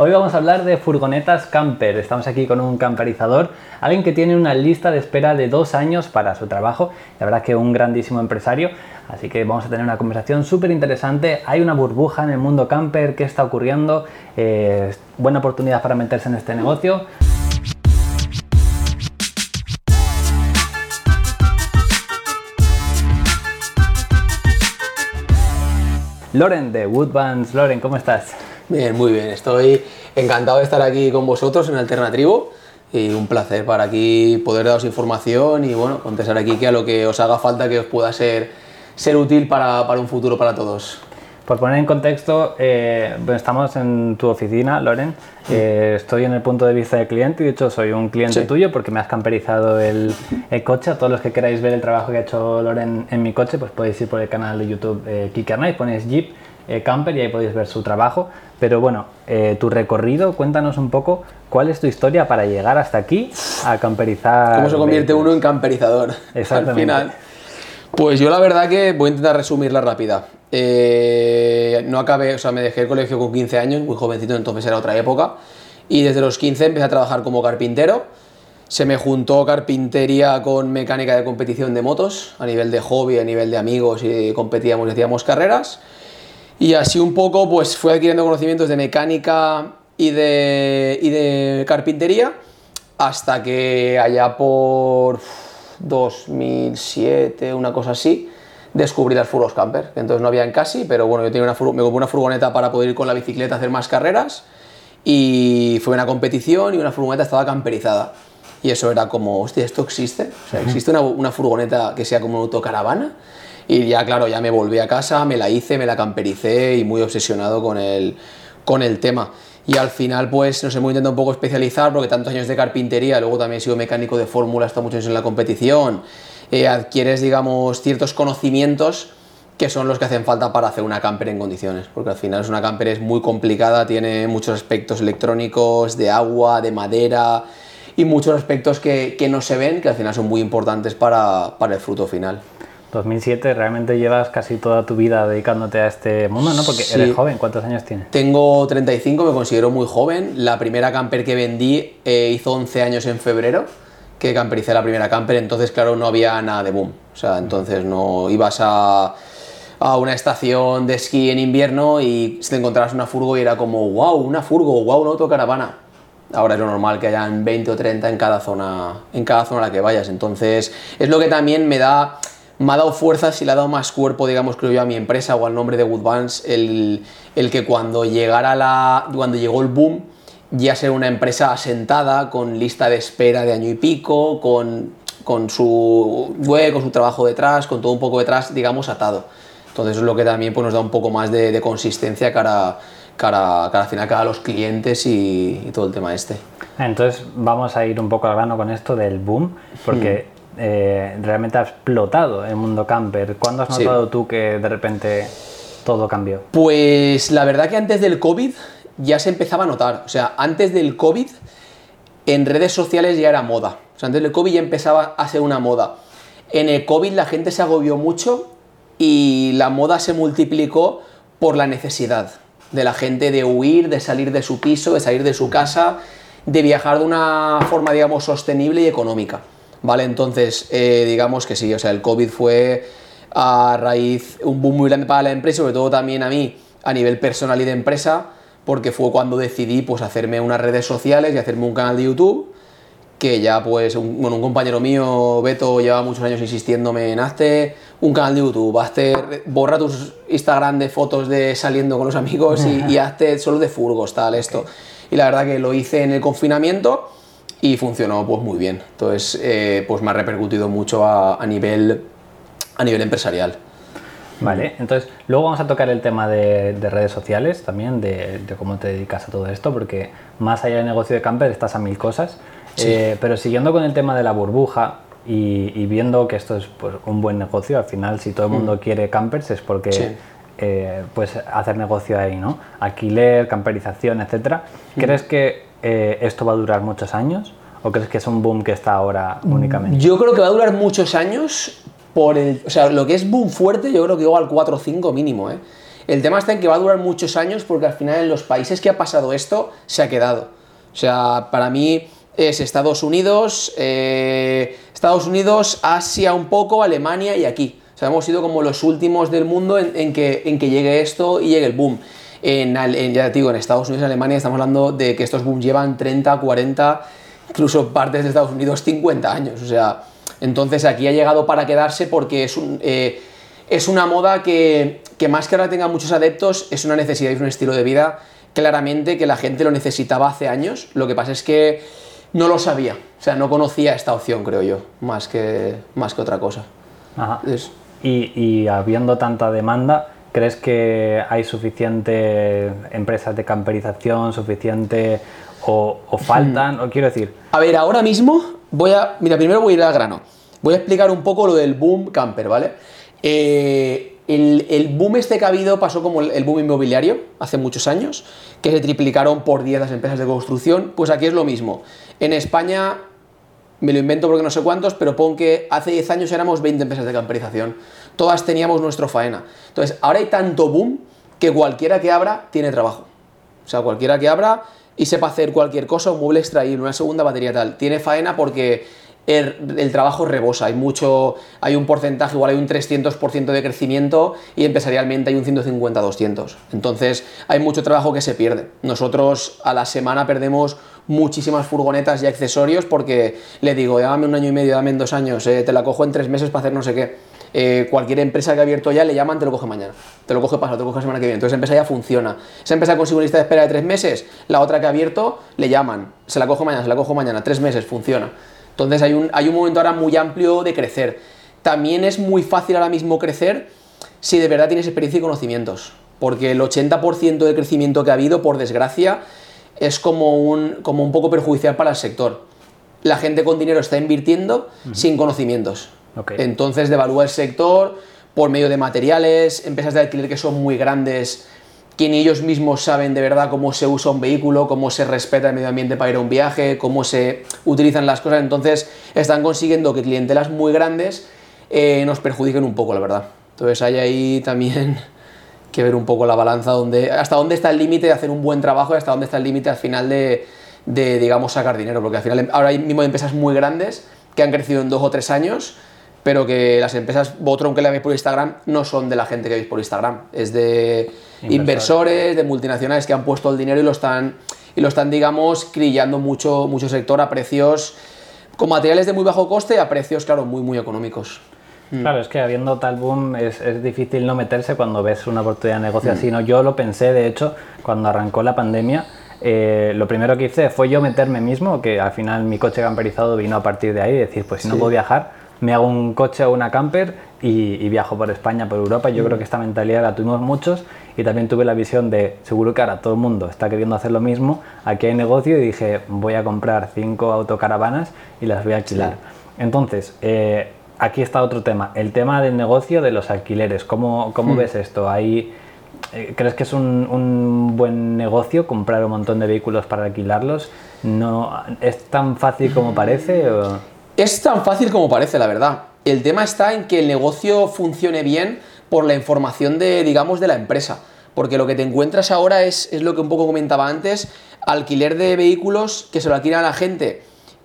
Hoy vamos a hablar de furgonetas camper. Estamos aquí con un camperizador, alguien que tiene una lista de espera de dos años para su trabajo. La verdad que un grandísimo empresario. Así que vamos a tener una conversación súper interesante. Hay una burbuja en el mundo camper. ¿Qué está ocurriendo? Eh, buena oportunidad para meterse en este negocio. Loren de Woodbands. Loren, ¿cómo estás? Bien, muy bien. Estoy encantado de estar aquí con vosotros en Alternatrivo y un placer para aquí poder daros información y bueno, contestar aquí que a lo que os haga falta que os pueda ser, ser útil para, para un futuro para todos. Por poner en contexto, eh, estamos en tu oficina, Loren. Eh, estoy en el punto de vista del cliente y de hecho soy un cliente tuyo porque me has camperizado el, el, coche. A todos los que queráis ver el trabajo que ha hecho Loren en mi coche, pues podéis ir por el canal de YouTube eh, Kicker Night, ponéis Jeep eh, Camper y ahí podéis ver su trabajo. Pero bueno, eh, tu recorrido, cuéntanos un poco cuál es tu historia para llegar hasta aquí a camperizar. ¿Cómo se convierte uno en camperizador? Exactamente. Al final. Pues yo la verdad que voy a intentar resumirla rápida. Eh, no acabé, o sea, me dejé el colegio con 15 años, muy jovencito, entonces era otra época. Y desde los 15 empecé a trabajar como carpintero. Se me juntó carpintería con mecánica de competición de motos, a nivel de hobby, a nivel de amigos, y competíamos y hacíamos carreras. Y así un poco, pues fui adquiriendo conocimientos de mecánica y de, y de carpintería, hasta que allá por 2007, una cosa así, descubrí las furgos camper. Entonces no había en casi, pero bueno, yo tenía una me compré una furgoneta para poder ir con la bicicleta a hacer más carreras y fue una competición y una furgoneta estaba camperizada. Y eso era como, hostia, ¿esto existe? O sea, ¿existe una, una furgoneta que sea como una autocaravana? Y ya, claro, ya me volví a casa, me la hice, me la campericé y muy obsesionado con el, con el tema. Y al final, pues, nos hemos intentado un poco especializar porque tantos años de carpintería, luego también he sido mecánico de fórmula, hasta muchos años en la competición, eh, adquieres, digamos, ciertos conocimientos que son los que hacen falta para hacer una camper en condiciones, porque al final es una camper es muy complicada, tiene muchos aspectos electrónicos, de agua, de madera y muchos aspectos que, que no se ven, que al final son muy importantes para, para el fruto final. 2007, realmente llevas casi toda tu vida dedicándote a este mundo, ¿no? Porque sí. eres joven, ¿cuántos años tienes? Tengo 35, me considero muy joven. La primera camper que vendí eh, hizo 11 años en febrero, que campericé la primera camper, entonces claro, no había nada de boom. O sea, entonces no ibas a, a una estación de esquí en invierno y te encontrabas una furgo y era como, wow, una furgo, wow, una autocaravana. Ahora es lo normal que hayan 20 o 30 en cada zona, en cada zona a la que vayas. Entonces, es lo que también me da me ha dado fuerzas y le ha dado más cuerpo, digamos, creo yo, a mi empresa o al nombre de Woodbands, el, el que cuando llegara la. cuando llegó el boom, ya ser una empresa asentada, con lista de espera de año y pico, con, con su web, con su trabajo detrás, con todo un poco detrás, digamos, atado. Entonces es lo que también pues, nos da un poco más de, de consistencia cara, cara, cara, al final, cara a los clientes y, y, todo el tema este. Entonces vamos a ir un poco al grano con esto del boom, porque... Hmm eh, realmente ha explotado el mundo camper. ¿Cuándo has notado sí. tú que de repente todo cambió? Pues la verdad que antes del COVID ya se empezaba a notar. O sea, antes del COVID en redes sociales ya era moda. O sea, antes del COVID ya empezaba a ser una moda. En el COVID la gente se agobió mucho y la moda se multiplicó por la necesidad de la gente de huir, de salir de su piso, de salir de su casa, de viajar de una forma, digamos, sostenible y económica. ¿Vale? Entonces, eh, digamos que sí, o sea, el COVID fue a raíz, un boom muy grande para la empresa, sobre todo también a mí, a nivel personal y de empresa, porque fue cuando decidí pues hacerme unas redes sociales y hacerme un canal de YouTube, que ya pues, un, bueno, un compañero mío, Beto, lleva muchos años insistiéndome en hazte un canal de YouTube, hazte, borra tus Instagram de fotos de saliendo con los amigos y, y hazte solo de furgos, tal, esto. Y la verdad que lo hice en el confinamiento y funcionó pues muy bien. Entonces, eh, pues me ha repercutido mucho a, a, nivel, a nivel empresarial. Vale, entonces luego vamos a tocar el tema de, de redes sociales también, de, de, cómo te dedicas a todo esto, porque más allá del negocio de camper estás a mil cosas. Sí. Eh, pero siguiendo con el tema de la burbuja y, y, viendo que esto es pues, un buen negocio, al final si todo el mundo mm. quiere campers es porque sí. eh, pues hacer negocio ahí, ¿no? Alquiler, camperización, etcétera. Mm. ¿Crees que eh, esto va a durar muchos años? ¿O crees que es un boom que está ahora únicamente? Yo creo que va a durar muchos años por el... O sea, lo que es boom fuerte yo creo que igual 4 o 5 mínimo, ¿eh? El tema está en que va a durar muchos años porque al final en los países que ha pasado esto se ha quedado. O sea, para mí es Estados Unidos, eh, Estados Unidos, Asia un poco, Alemania y aquí. O sea, hemos sido como los últimos del mundo en, que, en que llegue esto y llegue el boom. En, ya te digo, en Estados Unidos y Alemania estamos hablando de que estos booms llevan 30, 40, incluso partes de Estados Unidos 50 años. O sea, entonces aquí ha llegado para quedarse porque es, un, eh, es una moda que, que más que ahora tenga muchos adeptos, es una necesidad y un estilo de vida claramente que la gente lo necesitaba hace años. Lo que pasa es que no lo sabía, o sea, no conocía esta opción, creo yo, más que, más que otra cosa. Ajá. Y, habiendo tanta demanda, ¿crees que hay suficiente empresas de camperización, suficiente o, faltan? Hmm. O quiero decir. A ver, ahora mismo voy a. Mira, primero voy a ir al grano. Voy a explicar un poco lo del boom camper, ¿vale? Eh, el, boom este que ha habido pasó como el, boom inmobiliario hace muchos años, que se triplicaron por 10 las empresas de construcción. Pues aquí es lo mismo. En España me lo invento porque no sé cuántos, pero pon que hace 10 años éramos 20 empresas de camperización. Todas teníamos nuestro faena. Entonces, ahora hay tanto boom que cualquiera que abra tiene trabajo. O sea, cualquiera que abra y sepa hacer cualquier cosa, un mueble extraíble, una segunda batería tal, tiene faena porque el, trabajo rebosa, hay mucho, hay un porcentaje, igual hay un 300% de crecimiento y empresarialmente hay un 150-200. Entonces hay mucho trabajo que se pierde. Nosotros a la semana perdemos muchísimas furgonetas y accesorios porque le digo, dame un año y medio, dame en dos años, eh, te la cojo en tres meses para hacer no sé qué. Eh, cualquier empresa que ha abierto ya le llaman, te lo coge mañana, te lo coge pasado, te lo coge la semana que viene. Entonces esa empresa ya funciona. Esa empresa consigue una lista de espera de tres meses, la otra que ha abierto le llaman, se la cojo mañana, se la cojo mañana, tres meses, funciona. Entonces hay un, hay un momento ahora muy amplio de crecer. También es muy fácil ahora mismo crecer si de verdad tienes experiencia y conocimientos. Porque el 80% de crecimiento que ha habido, por desgracia, es como un, como un poco perjudicial para el sector. La gente con dinero está invirtiendo sin conocimientos. Entonces devalúa el sector por medio de materiales, empresas de alquiler que son muy grandes, que ni ellos mismos saben de verdad cómo se usa un vehículo, cómo se respeta el medio ambiente para ir a un viaje, cómo se utilizan las cosas. Entonces están consiguiendo que clientelas muy grandes eh, nos perjudiquen un poco, la verdad. Entonces hay ahí también que ver un poco la balanza, donde, hasta dónde está el límite de hacer un buen trabajo y hasta dónde está el límite al final de, digamos, sacar dinero. Porque al final ahora mismo hay empresas muy grandes que han crecido en dos o tres años pero que las empresas Botron que la veis por Instagram no son de la gente que veis por Instagram, es de inversores, de multinacionales que han puesto el dinero y lo están, y lo están digamos, crillando mucho, mucho sector a precios, con materiales de muy bajo coste a precios, claro, muy, muy económicos. Mm. Claro, es que habiendo tal boom es, es, difícil no meterse cuando ves una oportunidad de negocio así. Mm. ¿no? Yo lo pensé, de hecho, cuando arrancó la pandemia, eh, lo primero que hice fue yo meterme mismo, que al final mi coche camperizado vino a partir de ahí, decir, pues si no puedo viajar, me hago un coche o una camper y, viajo por España, por Europa. Yo creo que esta mentalidad la tuvimos muchos y también tuve la visión de, seguro que ahora todo el mundo está queriendo hacer lo mismo, aquí hay negocio y dije, voy a comprar cinco autocaravanas y las voy a alquilar. Entonces, eh, aquí está otro tema, el tema del negocio de los alquileres. ¿Cómo, cómo hmm. ves esto? ¿Hay, eh, ¿Crees que es un, un, buen negocio comprar un montón de vehículos para alquilarlos? ¿No, ¿Es tan fácil como parece? O? Es tan fácil como parece, la verdad. El tema está en que el negocio funcione bien por la información de, digamos, de la empresa. Porque lo que te encuentras ahora es, es lo que un poco comentaba antes, alquiler de vehículos que se lo alquilan a la gente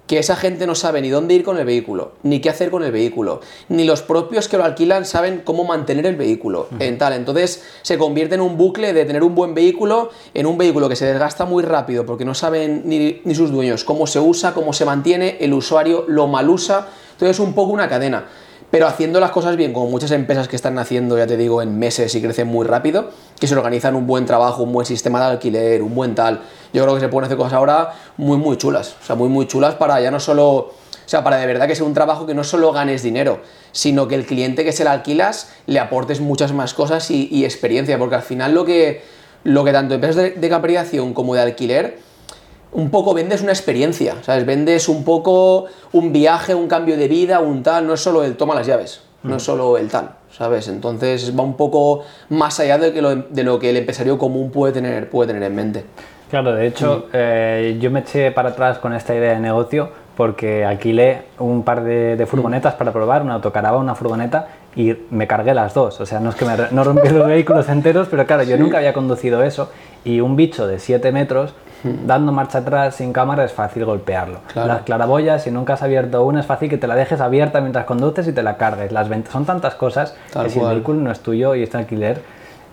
que esa gente no sabe ni dónde ir con el vehículo, ni qué hacer con el vehículo, ni los propios que lo alquilan saben cómo mantener el vehículo en tal. Entonces se convierte en un bucle de tener un buen vehículo en un vehículo que se desgasta muy rápido porque no saben ni, ni sus dueños cómo se usa, cómo se mantiene, el usuario lo mal usa. Entonces es un poco una cadena pero haciendo las cosas bien, como muchas empresas que están haciendo, ya te digo, en meses y crecen muy rápido, que se organizan un buen trabajo, un buen sistema de alquiler, un buen tal. Yo creo que se pueden hacer cosas ahora muy, muy chulas. O sea, muy, muy chulas para ya no solo. O sea, para de verdad que sea un trabajo que no solo ganes dinero, sino que el cliente que se la alquilas le aportes muchas más cosas y, experiencia, porque al final lo que, lo que tanto empresas de, de como de alquiler un poco vendes una experiencia, ¿sabes? Vendes un poco un viaje, un cambio de vida, un tal, no es solo el toma las llaves, no es mm. solo el tal, ¿sabes? Entonces va un poco más allá de, que lo, de lo que el empresario común puede tener, puede tener en mente. Claro, de hecho, mm. eh, yo me eché para atrás con esta idea de negocio porque alquilé un par de, de furgonetas para probar, una autocaravana, una furgoneta, y me cargué las dos. O sea, no es que me, no rompí los vehículos enteros, pero claro, yo nunca había conducido eso y un bicho de 7 metros dando marcha atrás sin cámara es fácil golpearlo. Claro. Las claraboyas, si nunca has abierto una, es fácil que te la dejes abierta mientras conduces y te la cargues. Las vent- son tantas cosas Tal que si el cual. vehículo no es tuyo y está en alquiler,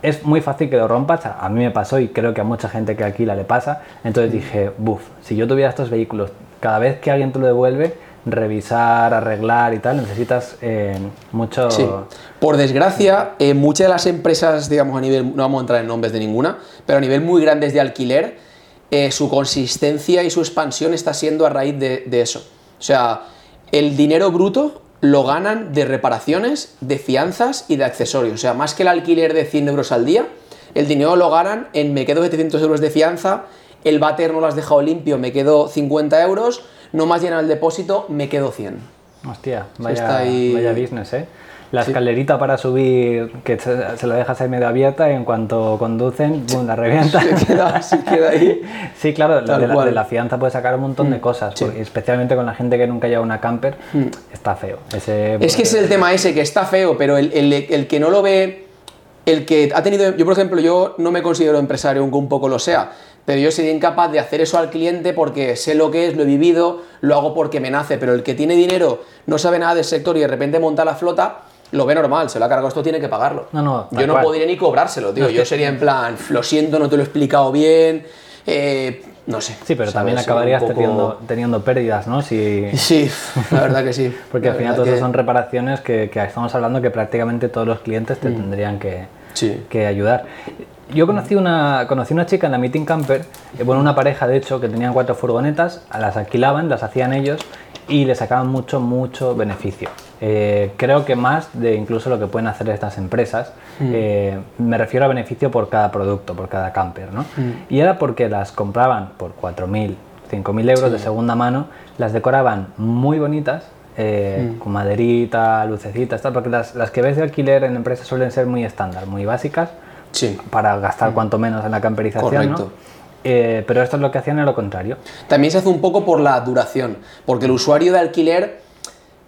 es muy fácil que lo rompas. A a mí me pasó y creo que a mucha gente que alquila le pasa. Entonces dije, buf, si yo tuviera estos vehículos, cada vez que alguien te lo devuelve, revisar, arreglar y tal, necesitas eh, mucho... Sí. Por desgracia, eh, muchas de las empresas, digamos, a nivel, no vamos a entrar en nombres de ninguna, pero a nivel muy grandes de alquiler, eh, su consistencia y su expansión está siendo a raíz de, de eso. O sea, el dinero bruto lo ganan de reparaciones, de fianzas y de accesorios. O sea, más que el alquiler de 100 euros al día, el dinero lo ganan en me quedo 700 euros de fianza, el váter no lo has dejado limpio, me quedo 50 euros, no me has llenado el depósito, me quedo 100. Hostia, está vaya, ahí- vaya business, ¿eh? La escalerita para subir, que se, la dejas ahí medio abierta y en cuanto conducen, ¡bum! la revienta. Se queda, se queda ahí. Sí, claro, de la, de la fianza puedes sacar un montón de cosas, sí. porque especialmente con la gente que nunca lleva una camper, está feo. Ese, Es que es el tema ese, que está feo, pero el, el- el que no lo ve, el que ha tenido, yo por ejemplo, yo no me considero empresario, aunque un poco lo sea, pero yo sería incapaz de hacer eso al cliente porque sé lo que es, lo he vivido, lo hago porque me nace, pero el que tiene dinero, no sabe nada del sector y de repente monta la flota, lo ve normal, se lo ha cargado, esto tiene que pagarlo. No, no, yo no cual. podría ni cobrárselo, tío, yo sería en plan, lo siento, no te lo he explicado bien, eh, no sé. Sí, pero ¿sabes? también acabarías poco- teniendo, teniendo pérdidas, ¿no? Si, Sí, la verdad que sí. porque al final todo eso que- son reparaciones que, que estamos hablando que prácticamente todos los clientes te tendrían que, Sí. que ayudar. Yo conocí una, conocí una chica en la Meeting Camper, eh, bueno, una pareja de hecho, que tenían cuatro furgonetas, las alquilaban, las hacían ellos y le sacaban mucho, mucho beneficio. Eh, creo que más de incluso lo que pueden hacer estas empresas. Eh, me refiero a beneficio por cada producto, por cada camper, ¿no? Y era porque las compraban por 4.000, 5.000 euros de segunda mano, las decoraban muy bonitas, eh, con maderita, lucecitas, tal, porque las, las que ves de alquiler en empresas suelen ser muy estándar, muy básicas, Sí. para gastar cuanto menos en la camperización, Correcto. ¿no? Eh, pero esto es lo que hacían era lo contrario. También se hace un poco por la duración, porque el usuario de alquiler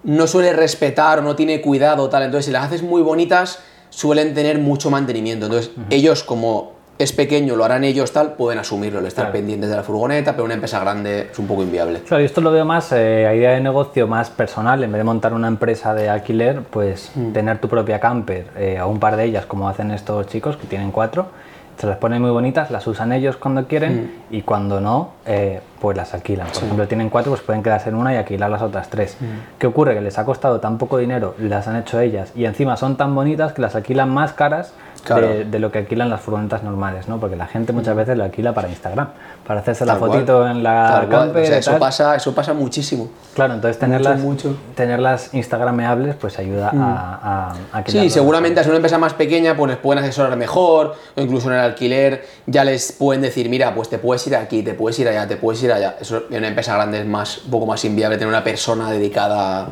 no suele respetar o no tiene cuidado tal, entonces si las haces muy bonitas suelen tener mucho mantenimiento, entonces ellos como es pequeño, lo harán ellos tal, pueden asumirlo, el estar Claro. pendientes de la furgoneta, pero una empresa grande es un poco inviable. Claro, y esto lo veo más eh, a idea de negocio más personal. En vez de montar una empresa de alquiler, pues tener tu propia camper eh, o un par de ellas, como hacen estos chicos que tienen cuatro. Se las ponen muy bonitas, las usan ellos cuando quieren y cuando no, eh, pues las alquilan. Por ejemplo, tienen cuatro, pues pueden quedarse en una y alquilar las otras tres. ¿Qué ocurre? Que les ha costado tan poco dinero, las han hecho ellas y encima son tan bonitas que las alquilan más caras Claro. de, de lo que alquilan las furgonetas normales, ¿no? Porque la gente muchas veces lo alquila para Instagram, para hacerse la Tal cual. fotito en la Tal camper o sea, eso tal. pasa, eso pasa muchísimo. Claro, entonces tenerlas, mucho. tenerlas instagrameables pues ayuda a, a, a Sí, seguramente a una empresa más pequeña, pues les pueden asesorar mejor, o incluso en el alquiler ya les pueden decir, mira, pues te puedes ir aquí, te puedes ir allá, te puedes ir allá. Eso en una empresa grande es más, un poco más inviable tener una persona dedicada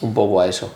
un poco a eso.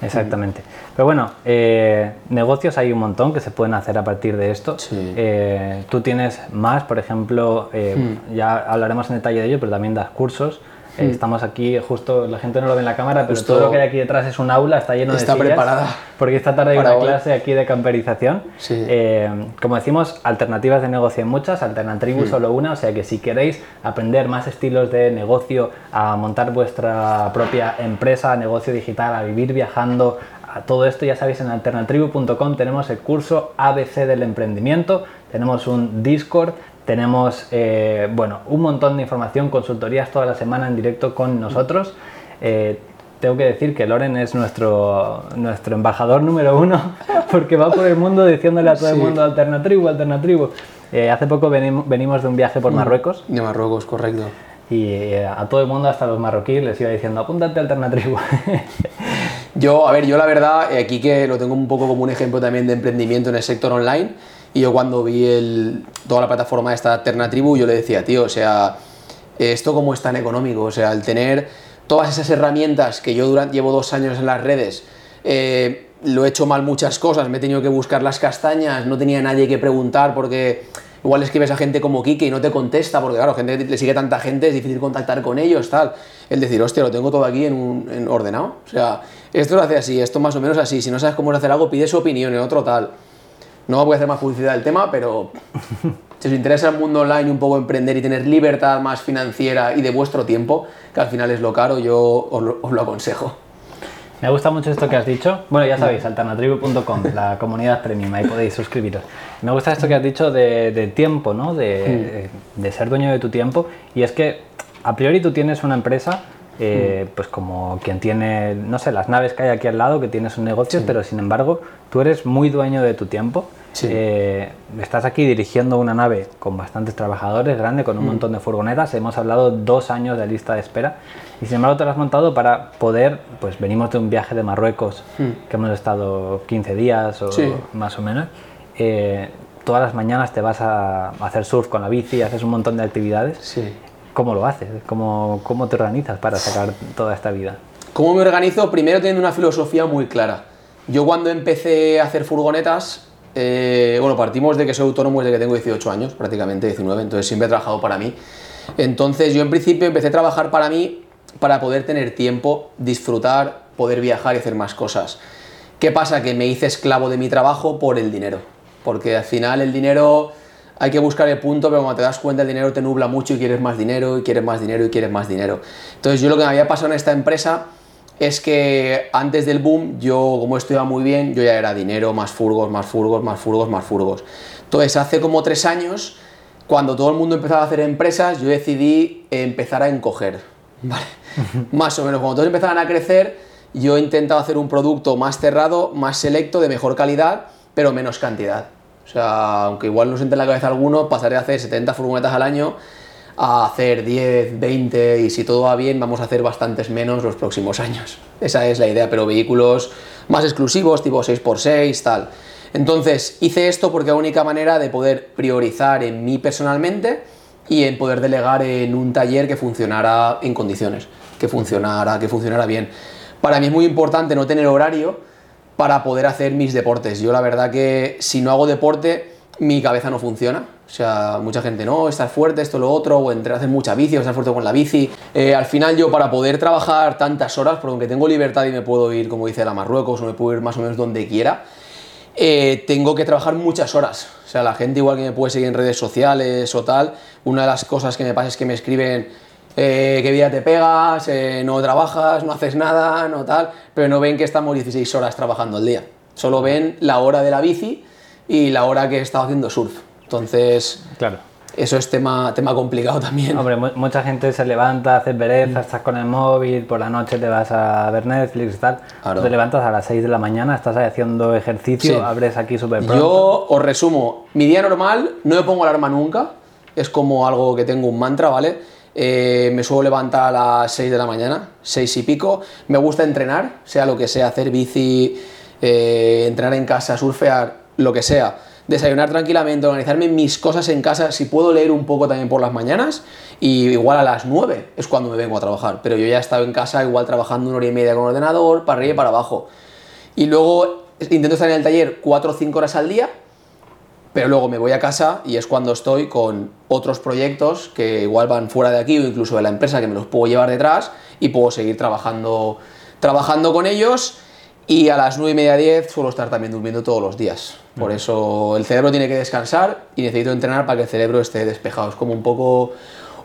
Exactamente. Pero bueno, eh, negocios hay un montón que se pueden hacer a partir de esto. Sí. Eh, tú tienes más, por ejemplo, eh, ya hablaremos en detalle de ello, pero también das cursos. Eh, Estamos aquí, justo la gente no lo ve en la cámara, pero Justo todo lo que hay aquí detrás es un aula, está lleno está de sillas. preparada Porque esta tarde hay una clase aquí de camperización. Sí. Eh, como decimos, alternativas de negocio hay muchas, Alternatribu Hmm. solo una, o sea que si queréis aprender más estilos de negocio, a montar vuestra propia empresa, negocio digital, a vivir viajando, a todo esto ya sabéis en alternatribu.com tenemos el curso ABC del emprendimiento, tenemos un Discord, tenemos eh, bueno, un montón de información, consultorías toda la semana en directo con nosotros. Eh, tengo que decir que Loren es nuestro, nuestro embajador número uno, porque va por el mundo diciéndole a todo el Sí. mundo alternatribu, alternatribu. Eh, hace poco venim- venimos de un viaje Mm. por Marruecos De Marruecos, correcto. y eh, a todo el mundo, hasta los marroquíes, les iba diciendo, apúntate a alternatribu. Yo, a ver, yo la verdad, eh, aquí que lo tengo un poco como un ejemplo también de emprendimiento en el sector online, y yo cuando vi el, toda la plataforma de esta Alternatribu, yo le decía, tío, o sea, esto como es tan económico, o sea, el tener todas esas herramientas que yo durante, llevo dos años en las redes, eh, lo he hecho mal muchas cosas, me he tenido que buscar las castañas, no tenía nadie que preguntar porque Igual escribes a gente como Kike y no te contesta, porque claro, gente le sigue tanta gente, es difícil contactar con ellos, tal. El decir, hostia, lo tengo todo aquí en, un, en ordenado. O sea, esto lo hace así, esto más o menos así. Si no sabes cómo hacer algo, pide su opinión en otro tal. No voy a hacer más publicidad del tema, pero si os interesa el mundo online, un poco emprender y tener libertad más financiera y de vuestro tiempo, que al final es lo caro, yo os lo, os lo aconsejo. Me gusta mucho esto que has dicho. Bueno, ya sabéis, alternatribu.com, la comunidad premium, ahí podéis suscribiros. Me gusta esto que has dicho de, de tiempo, ¿no? De, de, ser dueño de tu tiempo. Y es que, a priori, tú tienes una empresa, eh, pues como quien tiene, no sé, las naves que hay aquí al lado, que tienes un negocio, pero sin embargo, tú eres muy dueño de tu tiempo. Sí. Eh, estás aquí dirigiendo una nave con bastantes trabajadores, grande, con un montón de furgonetas. Hemos hablado dos años de lista de espera y sin embargo te lo has montado para poder, pues venimos de un viaje de Marruecos que hemos estado 15 días o Sí. más o menos. Eh, todas las mañanas te vas a hacer surf con la bici, haces un montón de actividades. Sí. ¿Cómo lo haces? ¿Cómo, ¿Cómo te organizas para sacar toda esta vida? ¿Cómo me organizo? Primero teniendo una filosofía muy clara. Yo cuando empecé a hacer furgonetas, eh, bueno, partimos de que soy autónomo desde que tengo 18 años, prácticamente 19, entonces siempre he trabajado para mí. Entonces yo en principio empecé a trabajar para mí para poder tener tiempo, disfrutar, poder viajar y hacer más cosas. ¿Qué pasa? Que me hice esclavo de mi trabajo por el dinero. Porque al final el dinero hay que buscar el punto, pero cuando te das cuenta el dinero te nubla mucho y quieres más dinero y quieres más dinero y quieres más dinero. Entonces yo lo que me había pasado en esta empresa es que antes del boom, yo como esto muy bien, yo ya era dinero, más furgos, más furgos, más furgos, más furgos. Entonces hace como tres años, cuando todo el mundo empezaba a hacer empresas, yo decidí empezar a encoger. más o menos, cuando todos empezaban a crecer, yo he intentado hacer un producto más cerrado, más selecto, de mejor calidad, pero menos cantidad. O sea, aunque igual nos entre en la cabeza alguno, pasaré a hacer 70 furgonetas al año a hacer 10, 20 y si todo va bien vamos a hacer bastantes menos los próximos años. Esa es la idea, pero vehículos más exclusivos, tipo 6x6, tal. Entonces hice esto porque la única manera de poder priorizar en mí personalmente y en poder delegar en un taller que funcionara en condiciones, que funcionara, que funcionara bien. Para mí es muy importante no tener horario para poder hacer mis deportes. Yo la verdad que si no hago deporte, mi cabeza no funciona. O sea, mucha gente, no, estás fuerte, esto, lo otro, o entre hacer mucha bici, o estás fuerte con la bici. Eh, al final yo para poder trabajar tantas horas, porque aunque tengo libertad y me puedo ir, como dice la Marruecos, o me puedo ir más o menos donde quiera, eh, tengo que trabajar muchas horas. O sea, la gente igual que me puede seguir en redes sociales o tal, una de las cosas que me pasa es que me escriben eh, qué vida te pegas, eh, no trabajas, no haces nada, no tal, pero no ven que estamos 16 horas trabajando al día. Solo ven la hora de la bici y la hora que he estado haciendo surf. Entonces, Claro. eso es tema, tema complicado también. Hombre, mu- mucha gente se levanta, haces pereza, estás con el móvil, por la noche te vas a ver Netflix y tal. Claro. Te levantas a las 6 de la mañana, estás ahí haciendo ejercicio, Sí. abres aquí súper pronto. Yo os resumo, mi día normal no me pongo alarma nunca, es como algo que tengo un mantra, ¿vale? Eh, me suelo levantar a las 6 de la mañana, 6 y pico, me gusta entrenar, sea lo que sea, hacer bici, eh, entrenar en casa, surfear, lo que sea, desayunar tranquilamente, organizarme mis cosas en casa, si puedo leer un poco también por las mañanas, y igual a las 9 es cuando me vengo a trabajar, pero yo ya he estado en casa igual trabajando una hora y media con el ordenador, para arriba y para abajo. Y luego intento estar en el taller 4 o 5 horas al día, pero luego me voy a casa y es cuando estoy con otros proyectos que igual van fuera de aquí o incluso de la empresa que me los puedo llevar detrás y puedo seguir trabajando, trabajando con ellos. Y a las 9 y media 10 suelo estar también durmiendo todos los días. Por eso el cerebro tiene que descansar y necesito entrenar para que el cerebro esté despejado. Es como un poco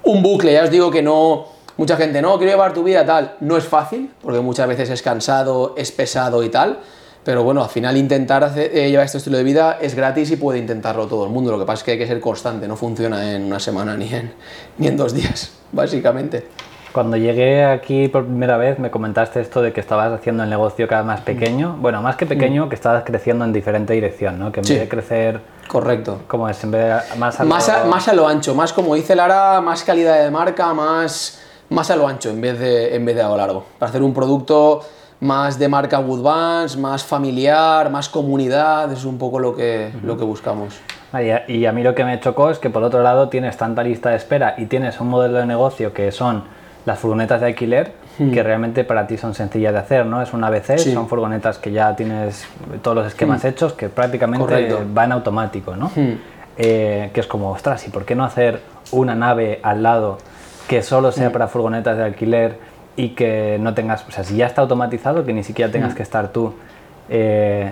un bucle. Ya os digo que no. Mucha gente, no, quiero llevar tu vida tal. No es fácil, porque muchas veces es cansado, es pesado y tal. Pero bueno, al final intentar hacer- eh, llevar este estilo de vida es gratis y puede intentarlo todo el mundo. Lo que pasa es que hay que ser constante, no funciona en una semana ni en, ni en dos días, básicamente. Cuando llegué aquí por primera vez me comentaste esto de que estabas haciendo el negocio cada vez más pequeño. Bueno, más que pequeño, que estabas creciendo en diferente dirección, ¿no? Que en Mm. Sí. vez de crecer, Correcto. como es? En vez de más a Más a, lo- más a lo ancho, más como dice Lara, más calidad de marca, más, más a lo ancho en vez, de, en vez de a lo largo. Para hacer un producto más de marca Woodvance, más familiar, más comunidad, es un poco lo que, lo que buscamos. Y a- Y a mí lo que me chocó es que por otro lado tienes tanta lista de espera y tienes un modelo de negocio que son las furgonetas de alquiler, que realmente para ti son sencillas de hacer, ¿no? Es un ABC, Hmm. Sí. son furgonetas que ya tienes todos los esquemas hechos, que prácticamente Correcto. van automático, ¿no? Hmm. eh, que es como, ostras, ¿y por qué no hacer una nave al lado que solo sea para furgonetas de alquiler y que no tengas, o sea, si ya está automatizado, que ni siquiera tengas que estar tú, eh,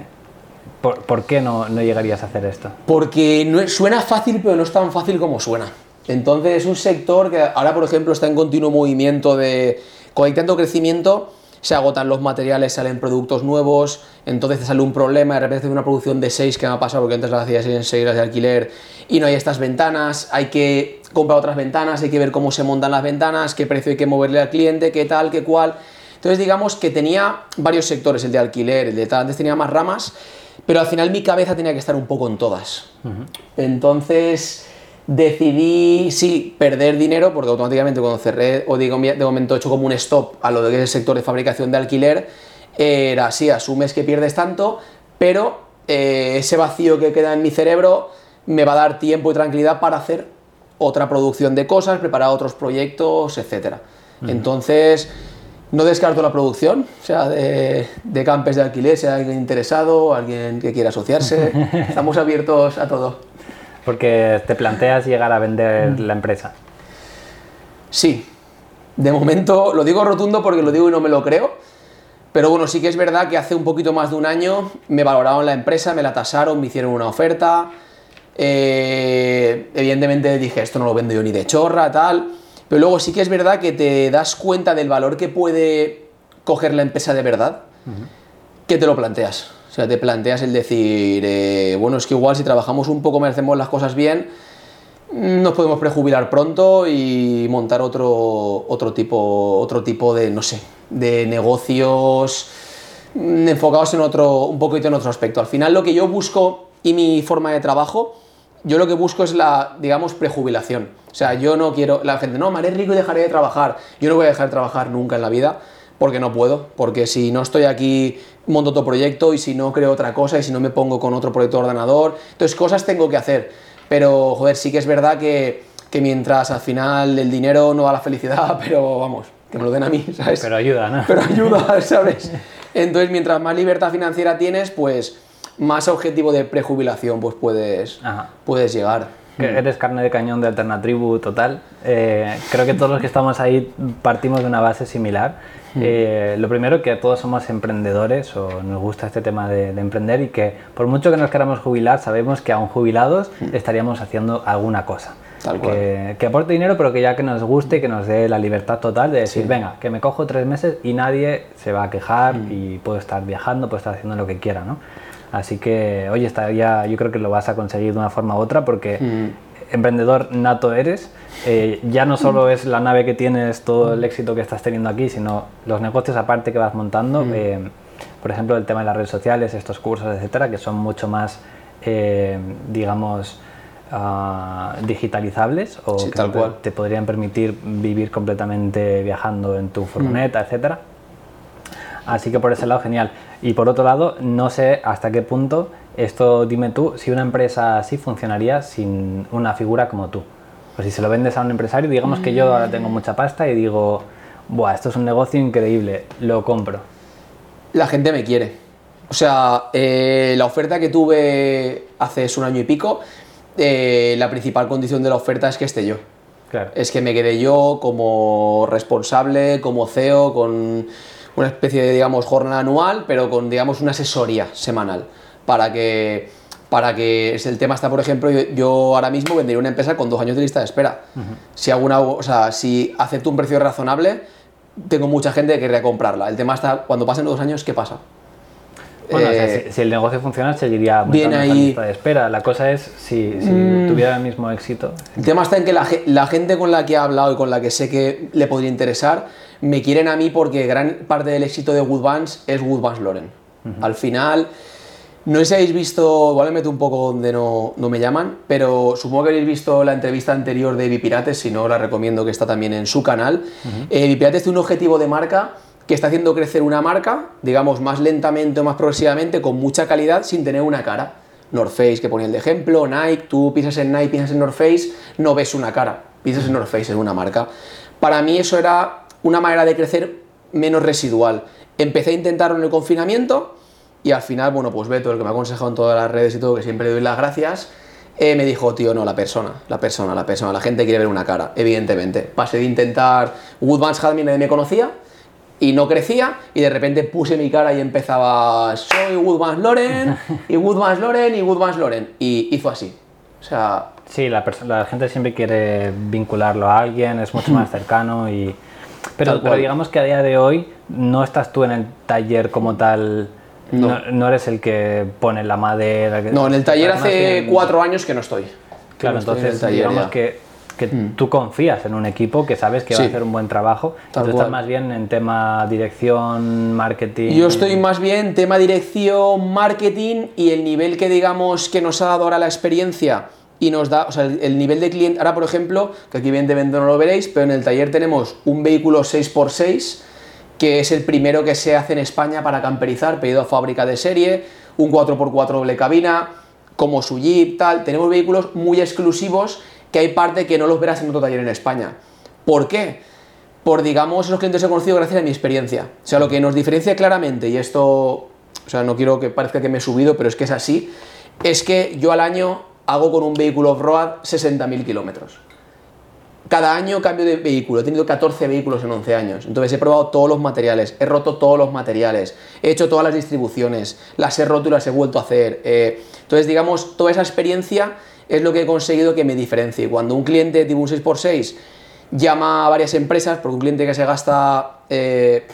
¿por, qué no, no, llegarías a hacer esto? Porque no, suena fácil, pero no es tan fácil como suena. Entonces es un sector que ahora, por ejemplo, está en continuo movimiento de, con tanto crecimiento, se agotan los materiales, salen productos nuevos, entonces te sale un problema, de repente una producción de 6 que me ha pasado porque antes la hacías en 6 horas de alquiler y no hay estas ventanas, hay que comprar otras ventanas, hay que ver cómo se montan las ventanas, qué precio hay que moverle al cliente, qué tal, qué cual. Entonces digamos que tenía varios sectores, el de alquiler, el de tal, antes tenía más ramas, pero al final mi cabeza tenía que estar un poco en todas. Entonces decidí, sí, perder dinero, porque automáticamente cuando cerré, o digo, de momento he hecho como un stop a lo que es el sector de fabricación de alquiler, era, sí, asumes que pierdes tanto, pero eh, ese vacío que queda en mi cerebro me va a dar tiempo y tranquilidad para hacer otra producción de cosas, preparar otros proyectos, etc. Entonces, no descarto la producción, o sea, de, de campes de alquiler, si hay alguien interesado, alguien que quiera asociarse, estamos abiertos a todo. Porque te planteas llegar a vender la empresa. Sí. De momento, lo digo rotundo porque lo digo y no me lo creo. Pero bueno, sí que es verdad que hace un poquito más de un año me valoraron la empresa, me la tasaron, me hicieron una oferta. Eh, evidentemente dije, esto no lo vendo yo ni de chorra, tal. Pero luego sí que es verdad que te das cuenta del valor que puede coger la empresa de verdad, que te lo planteas. O sea, te planteas el decir, eh, bueno, es que igual si trabajamos un poco, hacemos las cosas bien, nos podemos prejubilar pronto y montar otro, otro, tipo, otro tipo de, no sé, de negocios enfocados en otro, un poquito en otro aspecto. Al final lo que yo busco y mi forma de trabajo, yo lo que busco es la, digamos, prejubilación. O sea, yo no quiero, la gente, no, me haré rico y dejaré de trabajar. Yo no voy a dejar de trabajar nunca en la vida porque no puedo, porque si no estoy aquí monto otro proyecto y si no creo otra cosa y si no me pongo con otro proyecto de ordenador, entonces cosas tengo que hacer, pero joder, sí que es verdad que, que mientras al final el dinero no da la felicidad, pero vamos, que me lo den a mí, ¿sabes? Pero ayuda, ¿no? Pero ayuda, ¿sabes? Entonces mientras más libertad financiera tienes, pues más objetivo de prejubilación pues puedes, puedes llegar. eres carne de cañón de Alternatribu total. Eh, creo que todos los que estamos ahí partimos de una base similar eh, lo primero que todos somos emprendedores o nos gusta este tema de, emprender y que por mucho que nos queramos jubilar, sabemos que aún jubilados estaríamos haciendo alguna cosa. que, que, aporte dinero, pero que ya que nos guste, que nos dé la libertad total de decir, venga, que me cojo tres meses y nadie se va a quejar y puedo estar viajando, puedo estar haciendo lo que quiera, ¿no? Así que, oye, está ya, yo creo que lo vas a conseguir de una forma u otra porque emprendedor nato eres, eh, ya no solo es la nave que tienes, todo el éxito que estás teniendo aquí, sino los negocios aparte que vas montando. Mm. Eh, por ejemplo, el tema de las redes sociales, estos cursos, etcétera, que son mucho más, eh, digamos, ah, digitalizables o que te, podrían permitir vivir completamente viajando en tu furgoneta, mm. etcétera. Así que por ese lado, genial. Y por otro lado, no sé hasta qué punto esto, dime tú, si una empresa así funcionaría sin una figura como tú. Pues si se lo vendes a un empresario, digamos que yo ahora tengo mucha pasta y digo, Buah, esto es un negocio increíble, lo compro. La gente me quiere. O sea, eh, la oferta que tuve hace un año y pico, eh, la principal condición de la oferta es que esté yo. Claro. Es que me quede yo como responsable, como CEO, con una especie de, digamos, jornada anual, pero con, digamos, una asesoría semanal para que para que el tema está, por ejemplo, yo, ahora mismo vendería una empresa con dos años de lista de espera. Si alguna, o sea, si acepto un precio razonable, tengo mucha gente que querría comprarla. El tema está, cuando pasen dos años, ¿qué pasa? Bueno, eh, si, el negocio funciona, seguiría bien ahí. lista de espera. La cosa es si, mm. tuviera el mismo éxito. El tema está en que la, gente con la que he hablado y con la que sé que le podría interesar, me quieren a mí porque gran parte del éxito de Woodvance es Woodvance Loren. Al final no sé si habéis visto, igual me meto un poco donde no, me llaman, pero supongo que habéis visto la entrevista anterior de Vipirates, si no la recomiendo que está también en su canal. Uh Vipirates tiene un objetivo de marca que está haciendo crecer una marca, digamos, más lentamente o más progresivamente, con mucha calidad, sin tener una cara. North Face, que ponía el de ejemplo, Nike, tú piensas en Nike, piensas en North Face, no ves una cara, piensas en North Face, en una marca. Para mí eso era una manera de crecer menos residual. Empecé a intentarlo en el confinamiento, y al final, bueno, pues Beto, el que me ha aconsejado en todas las redes y todo, que siempre le doy las gracias, eh, me dijo, tío, no, la persona, la persona, la persona, la gente quiere ver una cara, evidentemente. Pasé de intentar, Woodman's Hadmin nadie me conocía, y no crecía y de repente puse mi cara y empezaba soy Woodman's Loren y Woodman's Loren y Woodman's Loren y hizo así. O sea... Sí, la, la gente siempre quiere vincularlo a alguien, es mucho más cercano y... Pero, pero, digamos que a día de hoy no estás tú en el taller como tal, no, no, eres el que pone la madera. No, en el taller hace cuatro años que no estoy. Claro, entonces digamos que que mm. tú confías en un equipo que sabes que va a hacer un buen trabajo. tú estás más bien en tema dirección, marketing. Yo estoy más bien en tema dirección, marketing y el nivel que digamos que nos ha dado ahora la experiencia y nos da, o sea, el, nivel de cliente. Ahora, por ejemplo, que aquí evidentemente no lo veréis, pero en el taller tenemos un vehículo 6x6 que es el primero que se hace en España para camperizar, pedido a fábrica de serie, un 4x4 doble cabina, como su Jeep, tal. Tenemos vehículos muy exclusivos que hay parte que no los verás en otro taller en España. ¿Por qué? Por, digamos, esos clientes he conocido gracias a mi experiencia. O sea, lo que nos diferencia claramente, y esto, o sea, no quiero que parezca que me he subido, pero es que es así, es que yo al año hago con un vehículo off-road 60.000 kilómetros. Cada año cambio de vehículo, he tenido 14 vehículos en 11 años, entonces he probado todos los materiales, he roto todos los materiales, he hecho todas las distribuciones, las he roto y las he vuelto a hacer. Eh, entonces, digamos, toda esa experiencia es lo que he conseguido que me diferencie. Cuando un cliente tipo un 6x6 llama a varias empresas, porque un cliente que se gasta eh,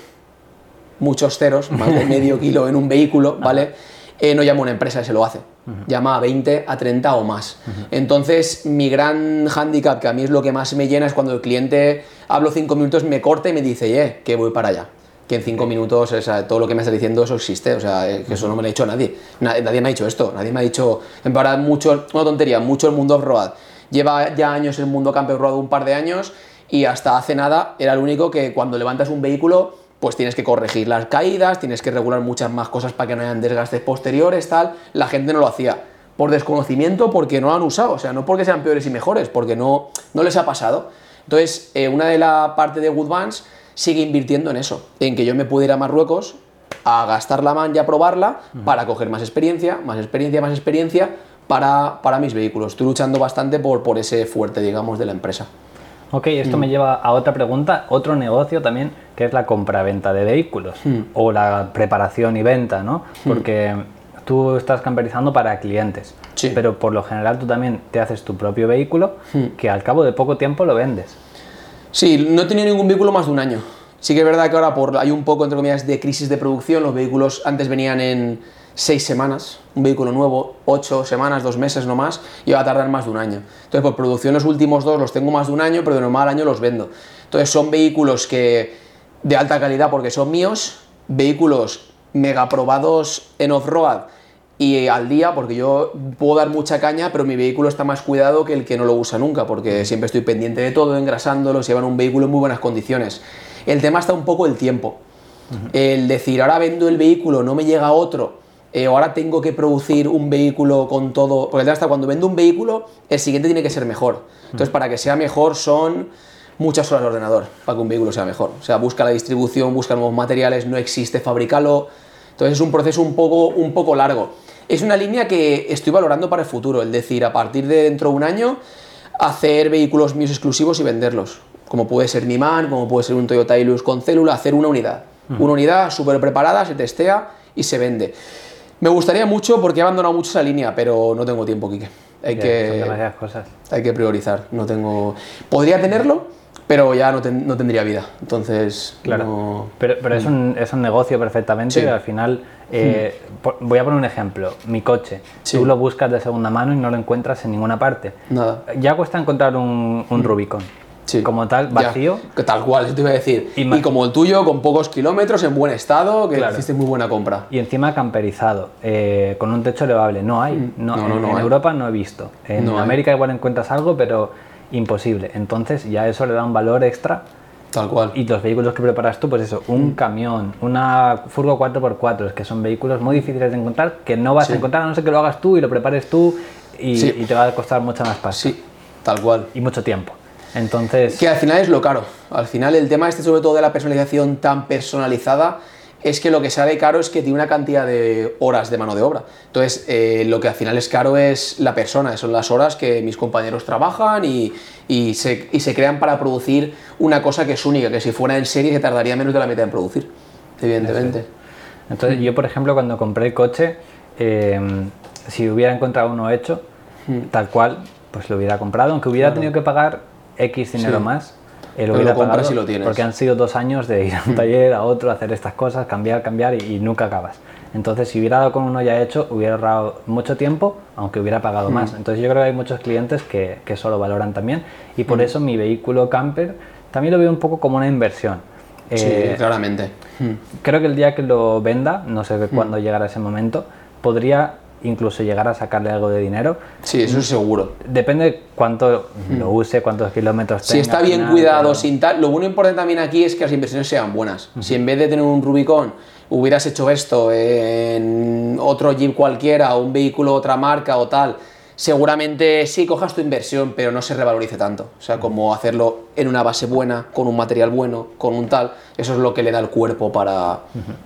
muchos ceros, más de medio kilo en un vehículo, ¿vale? Eh, no llama a una empresa y se lo hace. Llama a 20, a 30 o más. Entonces, mi gran handicap, que a mí es lo que más me llena, es cuando el cliente hablo 5 minutos, me corta y me dice, eh, que voy para allá que en cinco minutos todo lo que me está diciendo eso existe, o sea, que eso no me lo ha dicho nadie. Nadie, me ha dicho esto, nadie me ha dicho, en verdad, mucho, una tontería, mucho el mundo off-road. Lleva ya años el mundo camper road, un par de años, y hasta hace nada era el único que cuando levantas un vehículo, pues tienes que corregir las caídas, tienes que regular muchas más cosas para que no hayan desgastes posteriores, tal. La gente no lo hacía. Por desconocimiento, porque no lo han usado, o sea, no porque sean peores y mejores, porque no, no les ha pasado. Entonces, eh, una de la parte de Woodvans sigue invirtiendo en eso, en que yo me pudiera ir a Marruecos a gastar la man y a probarla para coger más experiencia, más experiencia, más experiencia para, para mis vehículos. Estoy luchando bastante por, por ese fuerte, digamos, de la empresa. Ok, esto me lleva a otra pregunta, otro negocio también, que es la compra-venta de vehículos hmm. o la preparación y venta, ¿no? Hmm. Porque tú estás camperizando para clientes, pero por lo general tú también te haces tu propio vehículo que al cabo de poco tiempo lo vendes. Sí, no he tenido ningún vehículo más de un año. Sí que es verdad que ahora por, hay un poco, entre comillas, de crisis de producción. Los vehículos antes venían en seis semanas, un vehículo nuevo, ocho semanas, dos meses no más, y va a tardar más de un año. Entonces, por producción los últimos dos los tengo más de un año, pero de normal año los vendo. Entonces, son vehículos que de alta calidad porque son míos, vehículos mega probados en off-road y al día, porque yo puedo dar mucha caña, pero mi vehículo está más cuidado que el que no lo usa nunca, porque siempre estoy pendiente de todo, engrasándolo, llevan un vehículo en muy buenas condiciones. El tema está un poco el tiempo. El decir, ahora vendo el vehículo, no me llega otro, eh, ahora tengo que producir un vehículo con todo. Porque está, cuando vendo un vehículo, el siguiente tiene que ser mejor. Entonces, para que sea mejor, son muchas horas de ordenador para que un vehículo sea mejor. O sea, busca la distribución, busca nuevos materiales, no existe, fabricalo. Entonces, es un proceso un poco, un poco largo es una línea que estoy valorando para el futuro, es decir, a partir de dentro de un año, hacer vehículos míos exclusivos y venderlos. Como puede ser mi man, como puede ser un Toyota Hilux con célula, hacer una unidad. Una unidad súper preparada, se testea y se vende. Me gustaría mucho porque he abandonado mucho esa línea, pero no tengo tiempo, Quique. Hay que, cosas. Hay que priorizar. No tengo. Podría tenerlo, pero ya no, tendría vida. Entonces, claro. Pero, pero es, un, es, un, negocio perfectamente y al final, eh, voy a poner un ejemplo, mi coche, tú lo buscas de segunda mano y no lo encuentras en ninguna parte. Nada. Ya cuesta encontrar un, un Rubicon. Como tal, vacío. que tal cual, te iba a decir. Y, como el tuyo, con pocos kilómetros, en buen estado, que hiciste muy buena compra. Y encima camperizado, eh, con un techo elevable. No hay. Mm. No, no, no, en, Europa no he visto. En América igual encuentras algo, pero imposible. Entonces ya eso le da un valor extra. Tal cual. Y los vehículos que preparas tú, pues eso, un mm. camión, una furgo 4x4, es que son vehículos muy difíciles de encontrar, que no vas a encontrar a no ser que lo hagas tú y lo prepares tú y, te va a costar mucha más pasta. Sí, tal cual. Y mucho tiempo. Entonces... Que al final es lo caro. Al final el tema este sobre todo de la personalización tan personalizada es que lo que sale caro es que tiene una cantidad de horas de mano de obra. Entonces, eh, lo que al final es caro es la persona, son las horas que mis compañeros trabajan y, y, se, y, se, crean para producir una cosa que es única, que si fuera en serie se tardaría menos de la mitad en producir, evidentemente. Entonces, yo, por ejemplo, cuando compré el coche, eh, si hubiera encontrado uno hecho, hmm. tal cual, pues lo hubiera comprado, aunque hubiera tenido que pagar X dinero más lo hubiera pagado lo tienes. porque han sido dos años de ir a un taller, a otro, hacer estas cosas, cambiar, cambiar y, nunca acabas. Entonces, si hubiera dado con uno ya hecho, hubiera ahorrado mucho tiempo, aunque hubiera pagado más. Entonces, yo creo que hay muchos clientes que, que eso lo valoran también y por eso mi vehículo camper también lo veo un poco como una inversión. Sí, eh, claramente. Creo que el día que lo venda, no sé cuándo llegará ese momento, podría incluso llegar a sacarle algo de dinero. Sí, eso es seguro. Depende cuánto lo use, cuántos kilómetros tenga. Si está bien cuidado, sin tal. Lo bueno importante también aquí es que las inversiones sean buenas. Si en vez de tener un Rubicon hubieras hecho esto en otro Jeep cualquiera, o un vehículo otra marca o tal, seguramente sí cojas tu inversión, pero no se revalorice tanto. O sea, como hacerlo en una base buena, con un material bueno, con un tal, eso es lo que le da el cuerpo para,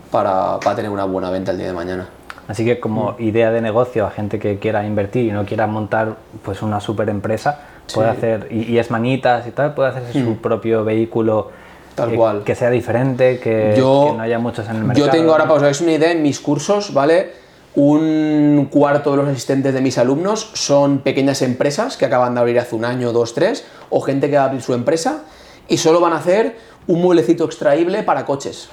para, para tener una buena venta el día de mañana. Así que como mm. idea de negocio a gente que quiera invertir y no quiera montar pues una super empresa, puede hacer, y, es manitas y tal, puede hacerse su mm. propio vehículo Tal cual. Que sea diferente, que, no haya muchos en el mercado. Yo tengo ahora, para os una idea, en mis cursos, ¿vale? Un cuarto de los asistentes de mis alumnos son pequeñas empresas que acaban de abrir hace un año, dos, tres, o gente que va a abrir su empresa y solo van a hacer un mueblecito extraíble para coches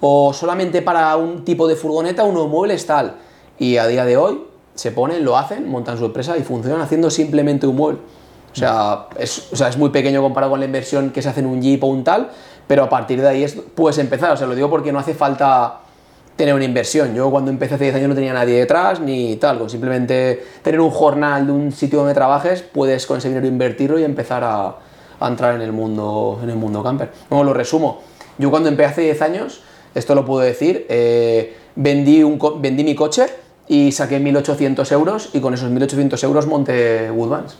o solamente para un tipo de furgoneta unos muebles tal. Y a día de hoy se ponen, lo hacen, montan su empresa y funcionan haciendo simplemente un mueble. O sea, es, o sea, es muy pequeño comparado con la inversión que se hace en un Jeep o un tal, pero a partir de ahí es, puedes empezar. O sea, lo digo porque no hace falta tener una inversión. Yo cuando empecé hace 10 años no tenía nadie detrás ni tal. Con simplemente tener un jornal de un sitio donde trabajes, puedes con ese dinero invertirlo y empezar a, a entrar en el mundo, en el mundo camper. Bueno, lo resumo. Yo cuando empecé hace 10 años esto lo puedo decir, eh, vendí, un, vendí mi coche y saqué 1.800 euros y con esos 1.800 euros monté Woodvans.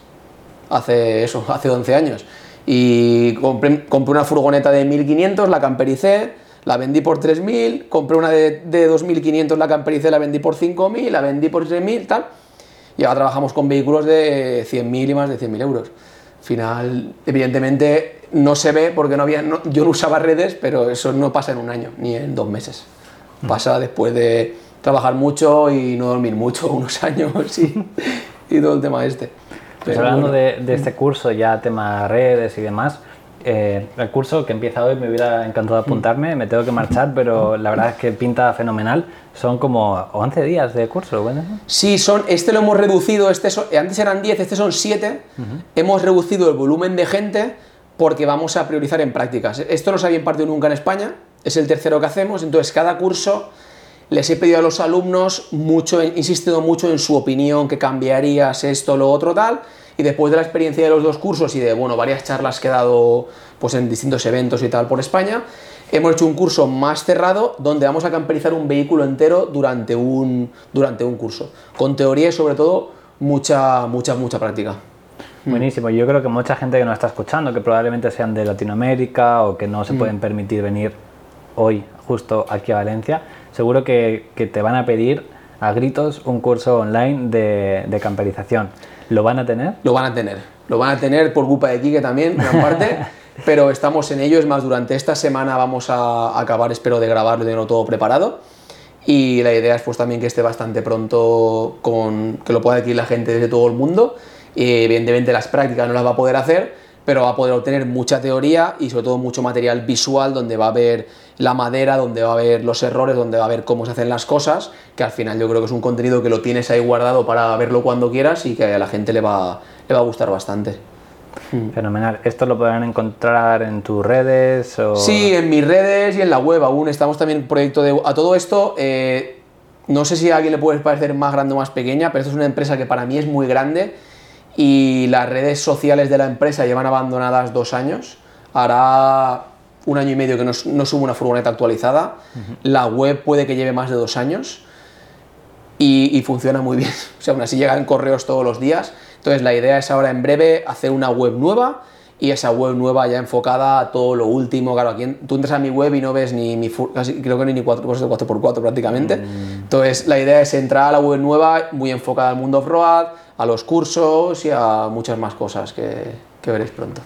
Hace eso, hace 11 años. Y compré, una furgoneta de 1.500, la campericé, la vendí por 3.000, compré una de, de 2.500, la campericé, la vendí por 5.000, la vendí por 3.000, tal. Y ahora trabajamos con vehículos de 100.000 y más de 100.000 euros. Al final, evidentemente, no se ve porque no había, yo no usaba redes, pero eso no pasa en un año, ni en dos meses. Pasa después de trabajar mucho y no dormir mucho, unos años y, y todo el tema este. Pues hablando de, de, este curso, ya tema redes y demás, eh, el curso que empieza hoy me hubiera encantado apuntarme, me tengo que marchar, pero la verdad es que pinta fenomenal. Son como 11 días de curso, ¿bueno? Sí, son, este lo hemos reducido, este antes eran 10, este son 7. Hemos reducido el volumen de gente porque vamos a priorizar en prácticas. Esto no se había impartido nunca en España, es el tercero que hacemos, entonces cada curso les he pedido a los alumnos mucho, he insistido mucho en su opinión, que cambiarías esto, lo otro, tal, y después de la experiencia de los dos cursos y de, bueno, varias charlas que he dado pues, en distintos eventos y tal por España, hemos hecho un curso más cerrado donde vamos a camperizar un vehículo entero durante un, durante un curso, con teoría y sobre todo mucha, mucha, mucha práctica. Mm. Buenísimo. Yo creo que mucha gente que nos está escuchando, que probablemente sean de Latinoamérica o que no se mm. pueden permitir venir hoy justo aquí a Valencia, seguro que, que, te van a pedir a gritos un curso online de, de, camperización. ¿Lo van a tener? Lo van a tener. Lo van a tener por culpa de Quique también, gran parte. pero estamos en ello. Es más, durante esta semana vamos a acabar, espero, de grabarlo y tenerlo todo preparado. Y la idea es pues también que esté bastante pronto, con, que lo pueda adquirir la gente desde todo el mundo y evidentemente las prácticas no las va a poder hacer, pero va a poder obtener mucha teoría y sobre todo mucho material visual donde va a ver la madera, donde va a ver los errores, donde va a ver cómo se hacen las cosas, que al final yo creo que es un contenido que lo tienes ahí guardado para verlo cuando quieras y que a la gente le va, le va a gustar bastante. Hmm. Fenomenal. ¿Esto lo podrán encontrar en tus redes? O... Sí, en mis redes y en la web aún. Estamos también en proyecto de... A todo esto, eh, no sé si a alguien le puede parecer más grande o más pequeña, pero esto es una empresa que para mí es muy grande y las redes sociales de la empresa llevan abandonadas dos años. Hará un año y medio que no, no subo una furgoneta actualizada. La web puede que lleve más de dos años y, funciona muy bien. O sea, aún así llegan correos todos los días. Entonces la idea es ahora en breve hacer una web nueva y esa web nueva ya enfocada a todo lo último. Claro, aquí tú entras a mi web y no ves ni mi, casi, creo que ni 4, 4x4 prácticamente. Mm. Entonces, la idea es entrar a la web nueva muy enfocada al mundo off-road, a los cursos y a muchas más cosas que, que veréis pronto.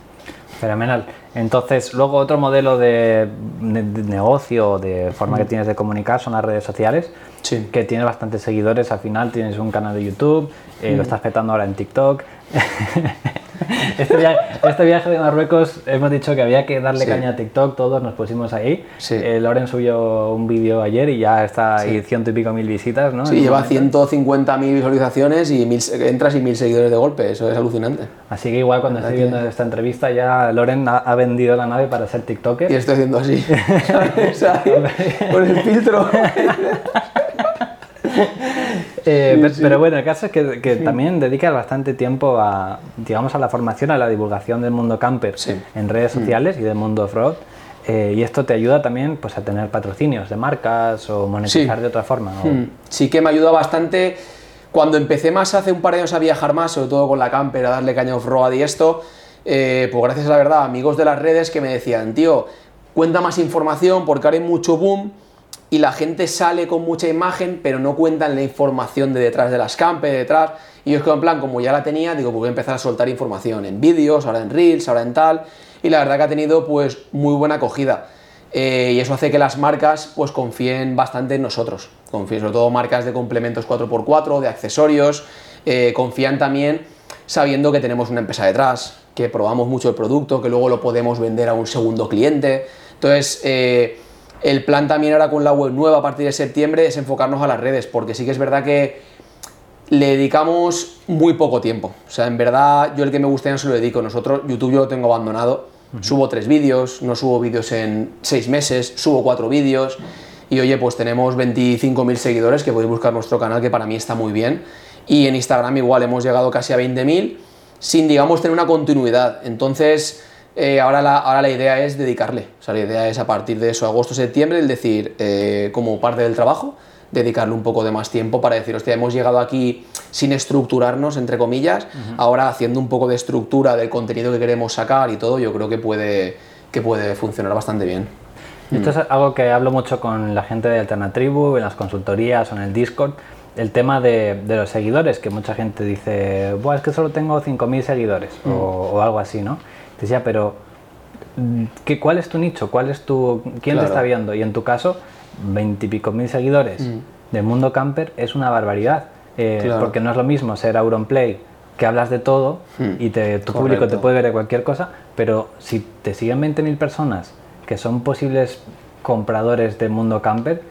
Fenomenal. Entonces, luego otro modelo de, negocio, de forma que tienes de comunicar son las redes sociales, sí. que tienes bastantes seguidores, al final tienes un canal de YouTube, eh, lo estás petando ahora en TikTok. Este, este, viaje, de Marruecos hemos dicho que había que darle caña a TikTok, todos nos pusimos ahí. Eh, Loren subió un vídeo ayer y ya está ahí ciento y pico mil visitas, ¿no? Sí, lleva 150 mil visualizaciones y mil, entras y mil seguidores de golpe, eso es alucinante. Así que igual cuando estoy viendo esta entrevista ya Loren ha, vendido la nave para ser TikToker. Y estoy haciendo así, con el filtro. Eh, pero, bueno, el caso es que, también dedicas bastante tiempo a, digamos, a la formación, a la divulgación del mundo camper en redes mm. sociales y del mundo off-road. Eh, y esto te ayuda también pues, a tener patrocinios de marcas o monetizar de otra forma. Mm. Sí que me ayuda bastante. Cuando empecé más hace un par de años a viajar más, sobre todo con la camper, a darle caña off-road y esto, eh, pues gracias a la verdad, amigos de las redes que me decían, tío, cuenta más información porque ahora hay mucho boom y la gente sale con mucha imagen, pero no cuentan la información de detrás de las campes, detrás. Y yo es que en plan, como ya la tenía, digo, pues voy a empezar a soltar información en vídeos, ahora en reels, ahora en tal. Y la verdad que ha tenido pues muy buena acogida. Eh, y eso hace que las marcas pues confíen bastante en nosotros. Confíen sobre todo marcas de complementos 4x4, de accesorios. Eh, confían también sabiendo que tenemos una empresa detrás, que probamos mucho el producto, que luego lo podemos vender a un segundo cliente. Entonces, eh, el plan también ahora con la web nueva a partir de septiembre es enfocarnos a las redes, porque sí que es verdad que le dedicamos muy poco tiempo. O sea, en verdad yo el que me gusta no se lo dedico. Nosotros, YouTube yo lo tengo abandonado. Subo tres vídeos, no subo vídeos en seis meses, subo cuatro vídeos. Y oye, pues tenemos 25.000 seguidores que podéis buscar nuestro canal, que para mí está muy bien. Y en Instagram igual hemos llegado casi a 20.000 sin, digamos, tener una continuidad. Entonces, eh, ahora, la, ahora la idea es dedicarle. O sea, la idea es a partir de eso, agosto-septiembre, el decir, eh, como parte del trabajo, dedicarle un poco de más tiempo para decir, hostia, hemos llegado aquí sin estructurarnos, entre comillas, ahora haciendo un poco de estructura del contenido que queremos sacar y todo, yo creo que puede, que puede funcionar bastante bien. Esto es algo que hablo mucho con la gente de Alternatribu, en las consultorías o en el Discord, el tema de, los seguidores, que mucha gente dice, Buah, es que solo tengo 5.000 seguidores o, o algo así, ¿no? Decía, pero mm, ¿qué, ¿cuál es tu nicho? ¿Cuál es tu, ¿Quién te está viendo? Y en tu caso, veintipico mil seguidores mm. de Mundo Camper es una barbaridad. Eh, porque no es lo mismo ser Auronplay, que hablas de todo mm. y te, tu público te puede ver de cualquier cosa, pero si te siguen 20.000 personas que son posibles compradores de Mundo Camper,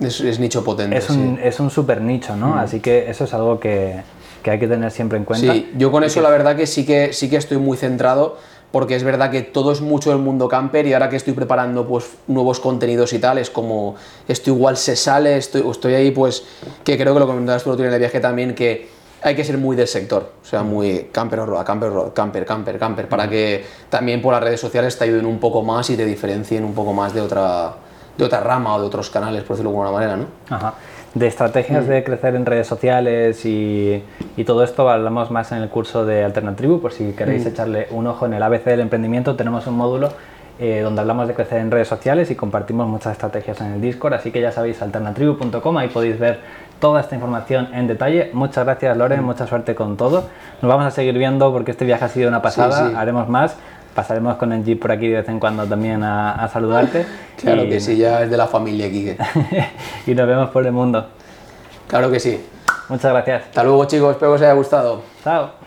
es, nicho potente. Es un, es un super nicho, ¿no? Así que eso es algo que, que, hay que tener siempre en cuenta. Sí, yo con eso la verdad que sí que sí que estoy muy centrado porque es verdad que todo es mucho el mundo camper y ahora que estoy preparando pues nuevos contenidos y tal, es como esto igual se sale, estoy, estoy ahí pues, que creo que lo comentabas tú en el viaje también, que hay que ser muy del sector, o sea, muy camper road, camper camper, camper, camper, para que también por las redes sociales te ayuden un poco más y te diferencien un poco más de otra, de otra rama o de otros canales, por decirlo de alguna manera, ¿no? Ajá de estrategias de crecer en redes sociales y, todo esto hablamos más en el curso de Alternatribu, por si queréis mm. echarle un ojo en el ABC del emprendimiento, tenemos un módulo eh, donde hablamos de crecer en redes sociales y compartimos muchas estrategias en el Discord, así que ya sabéis alternatribu.com, ahí podéis ver toda esta información en detalle. Muchas gracias Loren, mm. mucha suerte con todo. Nos vamos a seguir viendo porque este viaje ha sido una pasada, haremos más pasaremos con el Jeep por aquí de vez en cuando también a, saludarte. Claro que sí, ya es de la familia aquí. y nos vemos por el mundo. Claro que sí. Muchas gracias. Hasta luego chicos, espero que os haya gustado. Chao.